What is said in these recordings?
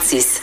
56.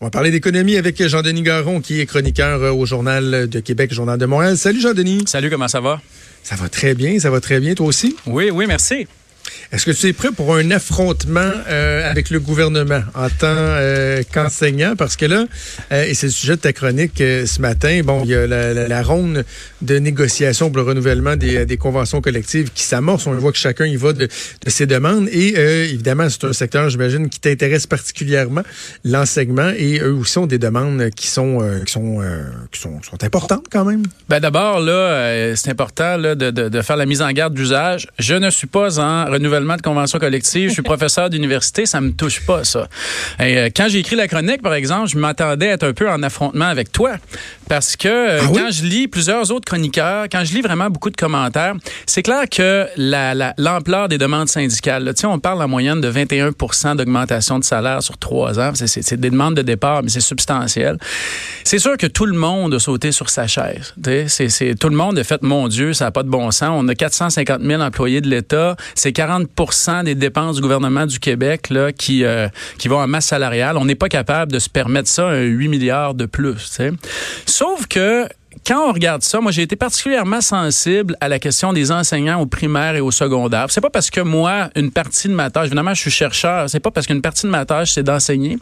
On va parler d'économie avec Jean-Denis Garon, qui est chroniqueur au Journal de Québec, Journal de Montréal. Salut Jean-Denis. Salut, comment ça va? Ça va très bien, ça va très bien, toi aussi? Oui, oui, merci. Est-ce que tu es prêt pour un affrontement euh, avec le gouvernement en tant euh, qu'enseignant? Parce que là, euh, et c'est le sujet de ta chronique ce matin, bon, il y a la, ronde de négociation pour le renouvellement des, conventions collectives qui s'amorce. On voit que chacun y va de, ses demandes. Et évidemment, c'est un secteur, j'imagine, qui t'intéresse particulièrement, l'enseignement. Et eux aussi ont des demandes qui sont, qui sont, qui sont, importantes quand même. Ben d'abord, là, c'est important de, de, de faire la mise en garde d'usage. Je ne suis pas en renouvellement de convention collective. Je suis professeur d'université, ça me touche pas, ça. Et, euh, quand j'ai écrit la chronique, par exemple, je m'attendais à être un peu en affrontement avec toi. Parce que euh, ah quand je lis plusieurs autres chroniqueurs, quand je lis vraiment beaucoup de commentaires, c'est clair que l'ampleur des demandes syndicales, là, on parle en moyenne de 21 d'augmentation de salaire sur trois ans. C'est des demandes de départ, mais c'est substantiel. C'est sûr que tout le monde a sauté sur sa chaise. C'est tout le monde a fait, mon Dieu, ça n'a pas de bon sens. On a 450 000 employés de l'État. C'est 40 des dépenses du gouvernement du Québec là, qui, euh, qui vont en masse salariale. On n'est pas capable de se permettre ça, un 8 milliards de plus. Sauf que quand on regarde ça, moi j'ai été particulièrement sensible à la question des enseignants au primaire et au secondaire. C'est pas parce que moi une partie de ma tâche, évidemment je suis chercheur, c'est pas parce qu'une partie de ma tâche c'est d'enseigner.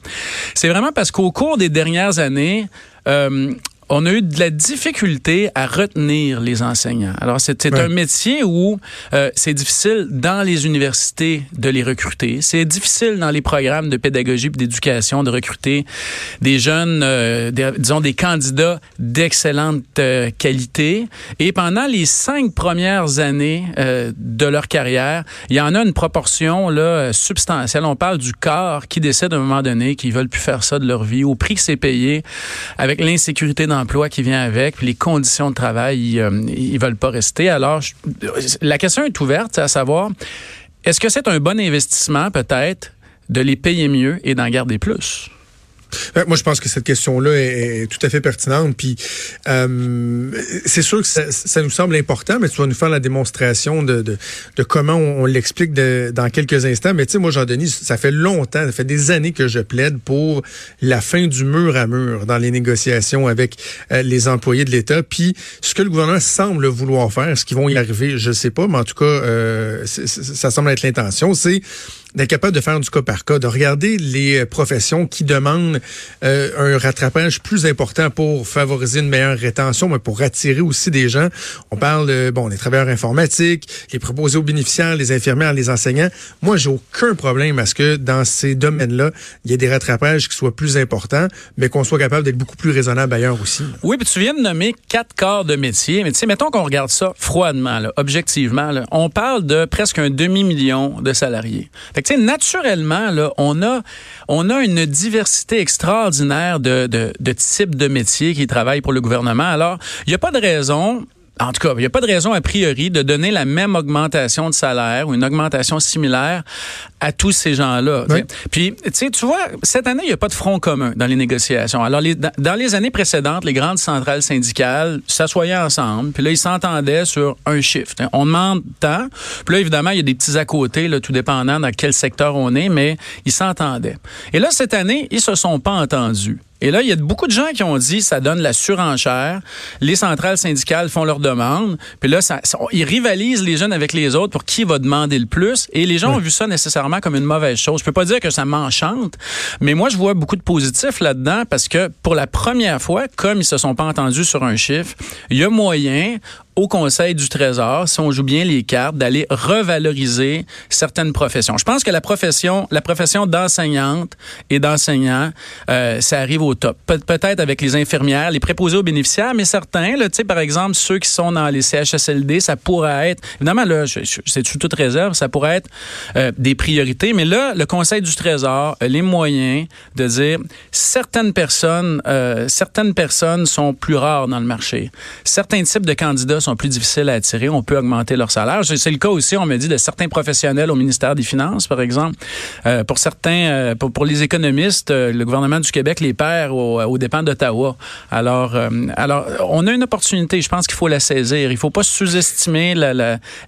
C'est vraiment parce qu'au cours des dernières années, euh, on a eu de la difficulté à retenir les enseignants. Alors, c'est un métier où euh, c'est difficile dans les universités de les recruter. C'est difficile dans les programmes de pédagogie et d'éducation de recruter des jeunes, euh, disons, des candidats d'excellente euh, qualité. Et pendant les cinq premières années de leur carrière, il y en a une proportion là substantielle. On parle du corps qui décide à un moment donné qu'ils veulent plus faire ça de leur vie au prix que c'est payé, avec l'insécurité dans emploi qui vient avec, puis les conditions de travail, ils, euh, ils veulent pas rester. Alors, la question est ouverte, à savoir, est-ce que c'est un bon investissement peut-être de les payer mieux et d'en garder plus? Euh, moi, je pense que cette question-là est, tout à fait pertinente. Puis, euh, c'est sûr que ça, nous semble important, mais tu vas nous faire la démonstration de, de, comment on, l'explique dans quelques instants. Mais tu sais, moi, Jean-Denis, ça fait longtemps, ça fait des années que je plaide pour la fin du mur à mur dans les négociations avec euh, les employés de l'État. Puis, ce que le gouvernement semble vouloir faire, ce qu'ils vont y arriver, je sais pas, mais en tout cas, ça semble être l'intention, c'est d'être capable de faire du cas par cas, de regarder les professions qui demandent euh, un rattrapage plus important pour favoriser une meilleure rétention, mais pour attirer aussi des gens. On parle, bon, des travailleurs informatiques, les proposés aux bénéficiaires, les infirmières, les enseignants. Moi, j'ai aucun problème à ce que dans ces domaines-là, il y ait des rattrapages qui soient plus importants, mais qu'on soit capable d'être beaucoup plus raisonnable ailleurs aussi. Oui, puis tu viens de nommer quatre corps de métier, mais tu sais, mettons qu'on regarde ça froidement, là, objectivement, là, on parle de presque un demi-million de salariés naturellement, là, on a, on a une diversité extraordinaire de, de, de types de métiers qui travaillent pour le gouvernement. Alors, il n'y a pas de raison en tout cas, il n'y a pas de raison a priori de donner la même augmentation de salaire ou une augmentation similaire à tous ces gens-là. Puis, tu sais, tu vois, cette année, il n'y a pas de front commun dans les négociations. Alors, les, dans les années précédentes, les grandes centrales syndicales s'assoyaient ensemble, puis là, ils s'entendaient sur un chiffre. On demande tant, puis là, évidemment, il y a des petits à côté, là, tout dépendant dans quel secteur on est, mais ils s'entendaient. Et là, cette année, ils se sont pas entendus. Et là, il y a beaucoup de gens qui ont dit ça donne la surenchère. Les centrales syndicales font leurs demandes. Puis là, ça, ils rivalisent les jeunes avec les autres pour qui va demander le plus. Et les gens ont vu ça nécessairement comme une mauvaise chose. Je peux pas dire que ça m'enchante, mais moi, je vois beaucoup de positifs là-dedans parce que pour la première fois, comme ils se sont pas entendus sur un chiffre, il y a moyen au Conseil du Trésor, si on joue bien les cartes, d'aller revaloriser certaines professions. Je pense que la profession, la profession d'enseignante et d'enseignant, euh, ça arrive au top. peut-être avec les infirmières, les préposés aux bénéficiaires, mais certains, là, par exemple, ceux qui sont dans les CHSLD, ça pourrait être, évidemment, là, c'est sous toute réserve, ça pourrait être euh, des priorités, mais là, le Conseil du Trésor a les moyens de dire certaines personnes, euh, certaines personnes sont plus rares dans le marché. Certains types de candidats sont plus difficiles à attirer, on peut augmenter leur salaire. C'est le cas aussi, on me dit, de certains professionnels au ministère des Finances, par exemple. Euh, pour certains, euh, pour, les économistes, euh, le gouvernement du Québec les perd aux au dépens d'Ottawa. Alors, alors, on a une opportunité. Je pense qu'il faut la saisir. Il ne faut pas sous-estimer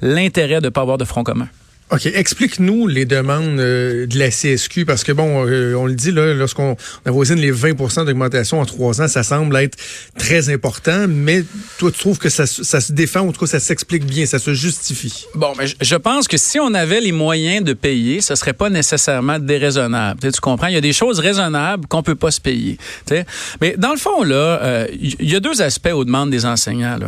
l'intérêt de ne pas avoir de front commun. OK. Explique-nous les demandes euh, de la CSQ, parce que, bon, euh, on le dit, là, lorsqu'on avoisine les 20% d'augmentation en trois ans, ça semble être très important, mais toi, tu trouves que ça, se défend, ou en tout cas, ça s'explique bien, ça se justifie? Bon, mais je pense que si on avait les moyens de payer, ce serait pas nécessairement déraisonnable. Tu, comprends? Il y a des choses raisonnables qu'on peut pas se payer. Mais dans le fond, là, il y a deux aspects aux demandes des enseignants.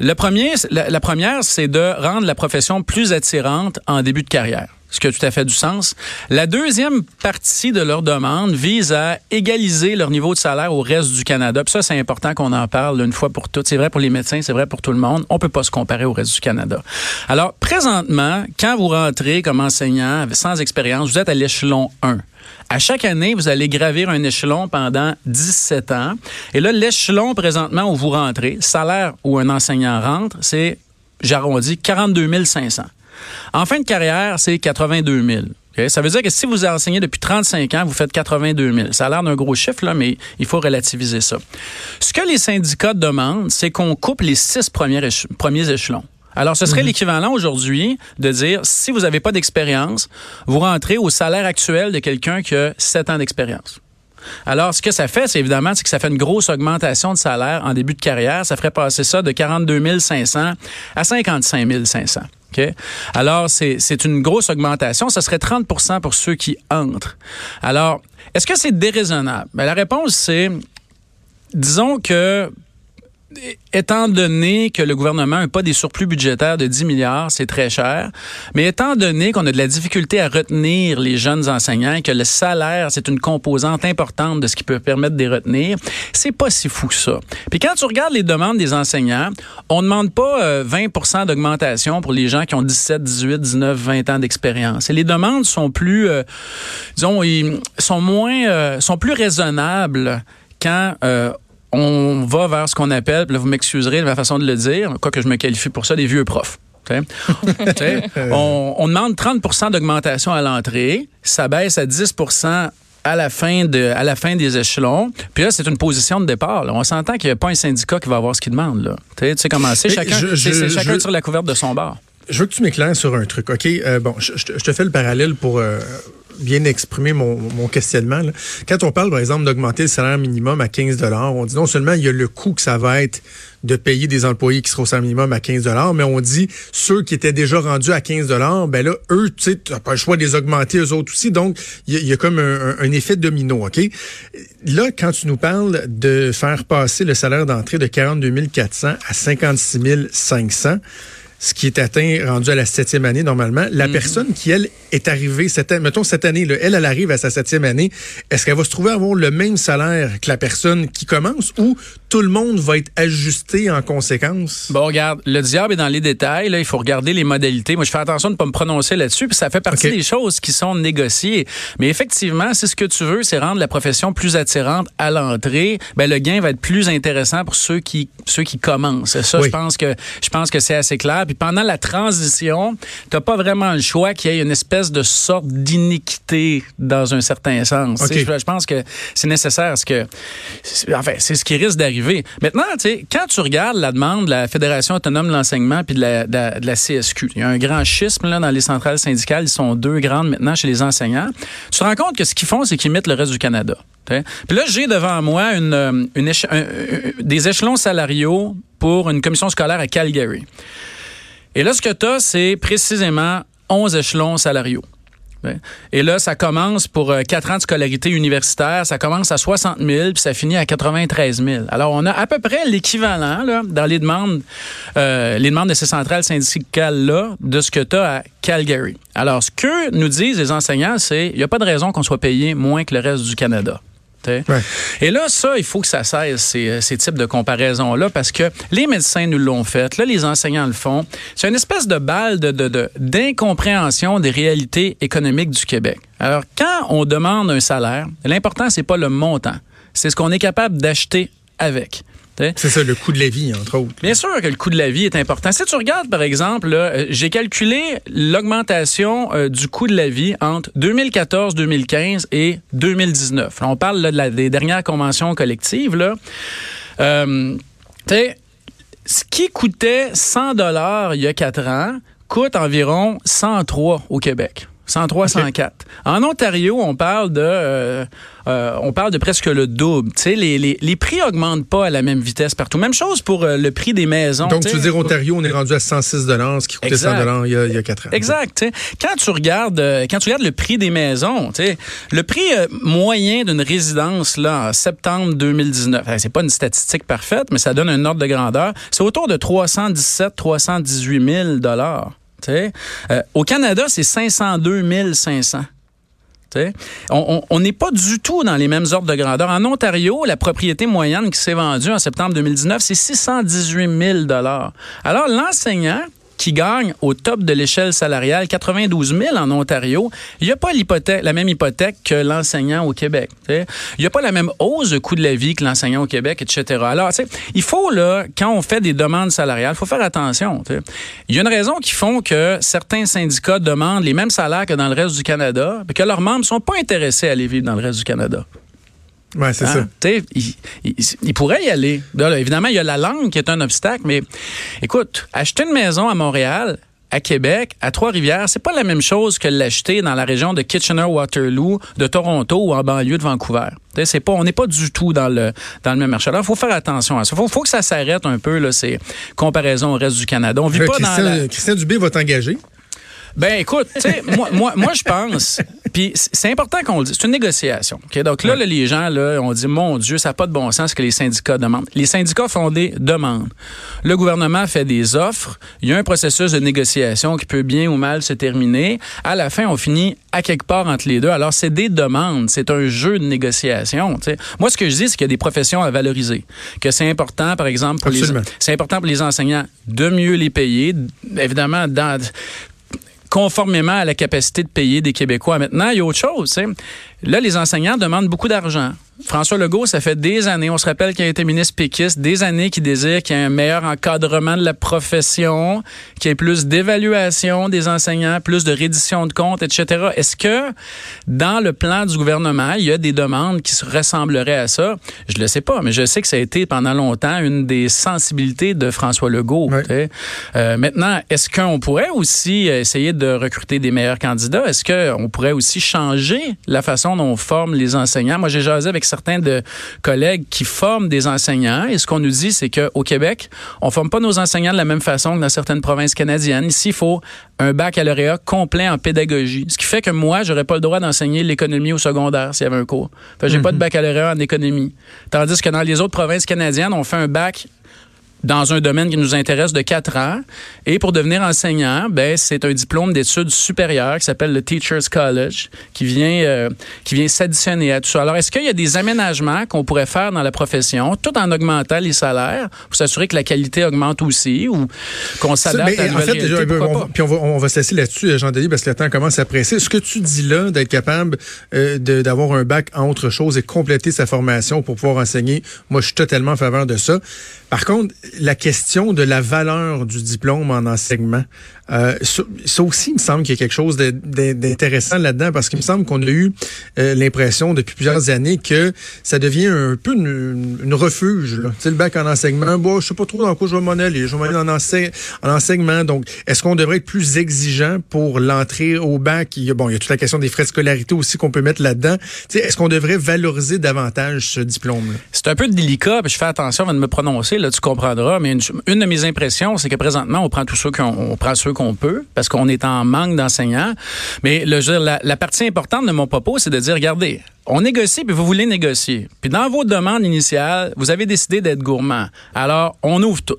Le premier, la, la première, c'est de rendre la profession plus attirante en début de carrière ce qui a tout à fait du sens. La deuxième partie de leur demande vise à égaliser leur niveau de salaire au reste du Canada. Puis ça, c'est important qu'on en parle une fois pour toutes. C'est vrai pour les médecins, c'est vrai pour tout le monde. On peut pas se comparer au reste du Canada. Alors, présentement, quand vous rentrez comme enseignant sans expérience, vous êtes à l'échelon 1. À chaque année, vous allez gravir un échelon pendant 17 ans. Et là, l'échelon présentement où vous rentrez, salaire où un enseignant rentre, c'est, j'arrondis, 42 500. En fin de carrière, c'est 82 000. Ça veut dire que si vous enseignez depuis 35 ans, vous faites 82 000. Ça a l'air d'un gros chiffre, là, mais il faut relativiser ça. Ce que les syndicats demandent, c'est qu'on coupe les six premiers, premiers échelons. Alors, ce serait mhm. l'équivalent aujourd'hui de dire, si vous n'avez pas d'expérience, vous rentrez au salaire actuel de quelqu'un qui a 7 ans d'expérience. Alors, ce que ça fait, c'est évidemment c'est que ça fait une grosse augmentation de salaire en début de carrière. Ça ferait passer ça de 42 500 à 55 500. Alors, c'est une grosse augmentation. Ça serait 30% pour ceux qui entrent. Alors, est-ce que c'est déraisonnable? Ben, la réponse, c'est, disons que étant donné que le gouvernement n'a pas des surplus budgétaires de 10 milliards, c'est très cher, mais étant donné qu'on a de la difficulté à retenir les jeunes enseignants et que le salaire, c'est une composante importante de ce qui peut permettre de les retenir, c'est pas si fou que ça. Puis quand tu regardes les demandes des enseignants, on ne demande pas 20 euh, d'augmentation pour les gens qui ont 17, 18, 19, 20 ans d'expérience. Et les demandes sont plus, euh, disons, ils sont moins, euh, sont plus raisonnables quand on va vers ce qu'on appelle, là, vous m'excuserez de ma façon de le dire, quoi que je me qualifie pour ça, des vieux profs. on, on, demande 30% d'augmentation à l'entrée, ça baisse à 10 à la fin de à la fin des échelons. Puis là, c'est une position de départ. On s'entend qu'il n'y a pas un syndicat qui va avoir ce qu'il demande. Là. Tu sais comment c'est? Chacun, chacun sur la couverte de son bar. Je veux que tu m'éclaires sur un truc. OK? Euh, bon, je, te fais le parallèle pour euh, bien exprimer mon, questionnement. Quand on parle, par exemple, d'augmenter le salaire minimum à 15 on dit non seulement il y a le coût que ça va être de payer des employés qui seront au salaire minimum à 15 mais on dit ceux qui étaient déjà rendus à 15 ben là, eux, tu sais, n'as pas le choix de les augmenter eux autres aussi. Donc, il y, a comme un, un, effet domino, OK? Là, quand tu nous parles de faire passer le salaire d'entrée de 42 400 à 56 500, ce qui est atteint, rendu à la septième année normalement. La mhm. personne qui, elle, est arrivée, cette, mettons cette année, là, elle, elle arrive à sa septième année, est-ce qu'elle va se trouver à avoir le même salaire que la personne qui commence ou tout le monde va être ajusté en conséquence? Bon, regarde, le diable est dans les détails. Là, il faut regarder les modalités. Moi, je fais attention de ne pas me prononcer là-dessus, puis ça fait partie des choses qui sont négociées. Mais effectivement, si ce que tu veux, c'est rendre la profession plus attirante à l'entrée, ben le gain va être plus intéressant pour ceux qui ceux qui commencent. Ça, je pense que je pense que c'est assez clair. Puis pendant la transition, tu n'as pas vraiment le choix qu'il y ait une espèce de sorte d'iniquité dans un certain sens. Je, je, pense que c'est nécessaire. Ce que, enfin, c'est ce qui risque d'arriver. Maintenant, quand tu regardes la demande de la Fédération autonome de l'enseignement puis de la, de, la, CSQ, il y a un grand schisme là, dans les centrales syndicales. Ils sont deux grandes maintenant chez les enseignants. Tu te rends compte que ce qu'ils font, c'est qu'ils mettent le reste du Canada. Puis là, j'ai devant moi une, une des échelons salariaux pour une commission scolaire à Calgary. Et là, ce que tu as, c'est précisément 11 échelons salariaux. Et là, ça commence pour 4 euh, ans de scolarité universitaire, ça commence à 60 000 puis ça finit à 93 000. Alors, on a à peu près l'équivalent là, dans les demandes, euh, les demandes de ces centrales syndicales-là de ce que tu as à Calgary. Alors, ce que nous disent les enseignants, c'est il n'y a pas de raison qu'on soit payé moins que le reste du Canada. Et là, ça, il faut que ça cesse, ces, euh, ces types de comparaisons-là, parce que les médecins nous l'ont fait, là, les enseignants le font. C'est une espèce de balle d'incompréhension de, de, des réalités économiques du Québec. Alors, quand on demande un salaire, l'important, c'est pas le montant, c'est ce qu'on est capable d'acheter avec. C'est ça, le coût de la vie, entre autres. Bien sûr que le coût de la vie est important. Si tu regardes, par exemple, euh, j'ai calculé l'augmentation euh, du coût de la vie entre 2014, 2015 et 2019. on parle là, de la, des dernières conventions collectives. Là. Euh, ce qui coûtait 100 dollars il y a quatre ans coûte environ 103 au Québec. 103, 104. En Ontario, on parle de, euh, euh, on parle de presque le double. Tu sais, les, les, les, prix augmentent pas à la même vitesse partout. Même chose pour euh, le prix des maisons. Donc, tu veux dire Ontario, on est rendu à 106 ce qui coûtait 100 il y, a, il y a 4 ans. Exact. Quand tu regardes, quand tu regardes le prix des maisons, tu sais, le prix moyen d'une résidence là en septembre 2019, c'est pas une statistique parfaite, mais ça donne un ordre de grandeur. C'est autour de 317, 318 000 dollars. Euh, au Canada, c'est 502 500. On n'est pas du tout dans les mêmes ordres de grandeur. En Ontario, la propriété moyenne qui s'est vendue en septembre 2019, c'est 618 000 Alors, l'enseignant qui gagne au top de l'échelle salariale 92 000 en Ontario, il n'y a pas la même hypothèque que l'enseignant au Québec. Il n'y a pas la même hausse de coût de la vie que l'enseignant au Québec, etc. Alors, il faut, là, quand on fait des demandes salariales, il faut faire attention. Il y a une raison qui font que certains syndicats demandent les mêmes salaires que dans le reste du Canada, et que leurs membres ne sont pas intéressés à aller vivre dans le reste du Canada. Oui, c'est hein? ça. Il, il, pourrait y aller. évidemment, il y a la langue qui est un obstacle, mais écoute, acheter une maison à Montréal, à Québec, à Trois-Rivières, c'est pas la même chose que l'acheter dans la région de Kitchener-Waterloo, de Toronto ou en banlieue de Vancouver. C'est pas, on n'est pas du tout dans le dans le même marché. Alors, il faut faire attention à ça. Il faut, que ça s'arrête un peu là, ces comparaisons au reste du Canada. On vit pas Christian, dans Christian Dubé va t'engager. Ben écoute, moi, moi, moi je pense, puis c'est important qu'on le dise, c'est une négociation. Donc là, les gens, là, on dit, mon Dieu, ça n'a pas de bon sens ce que les syndicats demandent. Les syndicats font des demandes. Le gouvernement fait des offres. Il y a un processus de négociation qui peut bien ou mal se terminer. À la fin, on finit à quelque part entre les deux. Alors, c'est des demandes. C'est un jeu de négociation. Moi, ce que je dis, c'est qu'il y a des professions à valoriser. Que c'est important, par exemple, pour les, c'est important pour les enseignants de mieux les payer. Évidemment, dans, conformément à la capacité de payer des Québécois. Maintenant, il y a autre chose. Là, les enseignants demandent beaucoup d'argent. François Legault, ça fait des années, on se rappelle qu'il a été ministre péquiste, des années qu'il désire qu'il y ait un meilleur encadrement de la profession, qu'il y ait plus d'évaluation des enseignants, plus de reddition de comptes, etc. Est-ce que dans le plan du gouvernement, il y a des demandes qui se ressembleraient à ça? Je le sais pas, mais je sais que ça a été pendant longtemps une des sensibilités de François Legault. Euh, maintenant, est-ce qu'on pourrait aussi essayer de recruter des meilleurs candidats? Est-ce qu'on pourrait aussi changer la façon on forme les enseignants? Moi, j'ai jasé avec certains de collègues qui forment des enseignants. Et ce qu'on nous dit, c'est qu'au Québec, on forme pas nos enseignants de la même façon que dans certaines provinces canadiennes. Ici, il faut un baccalauréat complet en pédagogie. Ce qui fait que moi, j'aurais pas le droit d'enseigner l'économie au secondaire s'il y avait un cours. Enfin, j'ai pas de baccalauréat en économie. Tandis que dans les autres provinces canadiennes, on fait un bac dans un domaine qui nous intéresse de quatre ans. Et pour devenir enseignant, ben, c'est un diplôme d'études supérieures qui s'appelle le Teachers College, qui vient, euh, qui vient s'additionner à tout ça. Alors, est-ce qu'il y a des aménagements qu'on pourrait faire dans la profession, tout en augmentant les salaires, pour s'assurer que la qualité augmente aussi, ou qu'on s'adapte à la en fait, réalité, on, Puis on va, on va se laisser là-dessus, euh, Jean-Denis, parce que le temps commence à presser. Ce que tu dis là, d'être capable euh, d'avoir un bac en autre chose et compléter sa formation pour pouvoir enseigner, moi, je suis totalement en faveur de ça. Par contre, la question de la valeur du diplôme en enseignement, euh, ça, aussi, il me semble qu'il y a quelque chose d'intéressant là-dedans parce qu'il me semble qu'on a eu euh, l'impression depuis plusieurs années que ça devient un peu une, refuge. Là. Tu sais, le bac en enseignement, bon, je sais pas trop dans quoi je vais m'en aller, je vais m'aller en, en enseignement. Donc, est-ce qu'on devrait être plus exigeant pour l'entrée au bac? Il y a, bon, il y a toute la question des frais de scolarité aussi qu'on peut mettre là-dedans. Tu sais, est-ce qu'on devrait valoriser davantage ce diplôme-là? C'est un peu délicat, puis je fais attention avant de me prononcer, là, tu comprendras, mais une, de mes impressions, c'est que présentement, on prend tous ceux qu'on prend ceux qu'on peut, parce qu'on est en manque d'enseignants. Mais la partie importante de mon propos, c'est de dire, regardez, on négocie, puis vous voulez négocier. Puis dans vos demandes initiales, vous avez décidé d'être gourmand. Alors, on ouvre tout.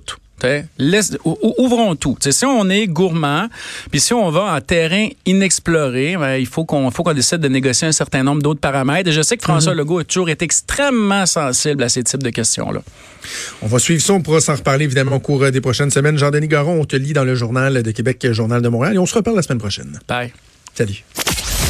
Laisse, ouvrons tout. si on est gourmand, puis si on va en terrain inexploré, ben, il faut qu'on faut qu'on décide de négocier un certain nombre d'autres paramètres. Et je sais que François mhm. Legault a toujours été extrêmement sensible à ces types de questions-là. On va suivre ça. On pourra s'en reparler évidemment au cours des prochaines semaines. Jean-Denis Garon, on te lit dans le Journal de Québec, Journal de Montréal. Et on se reparle la semaine prochaine. Bye. Salut.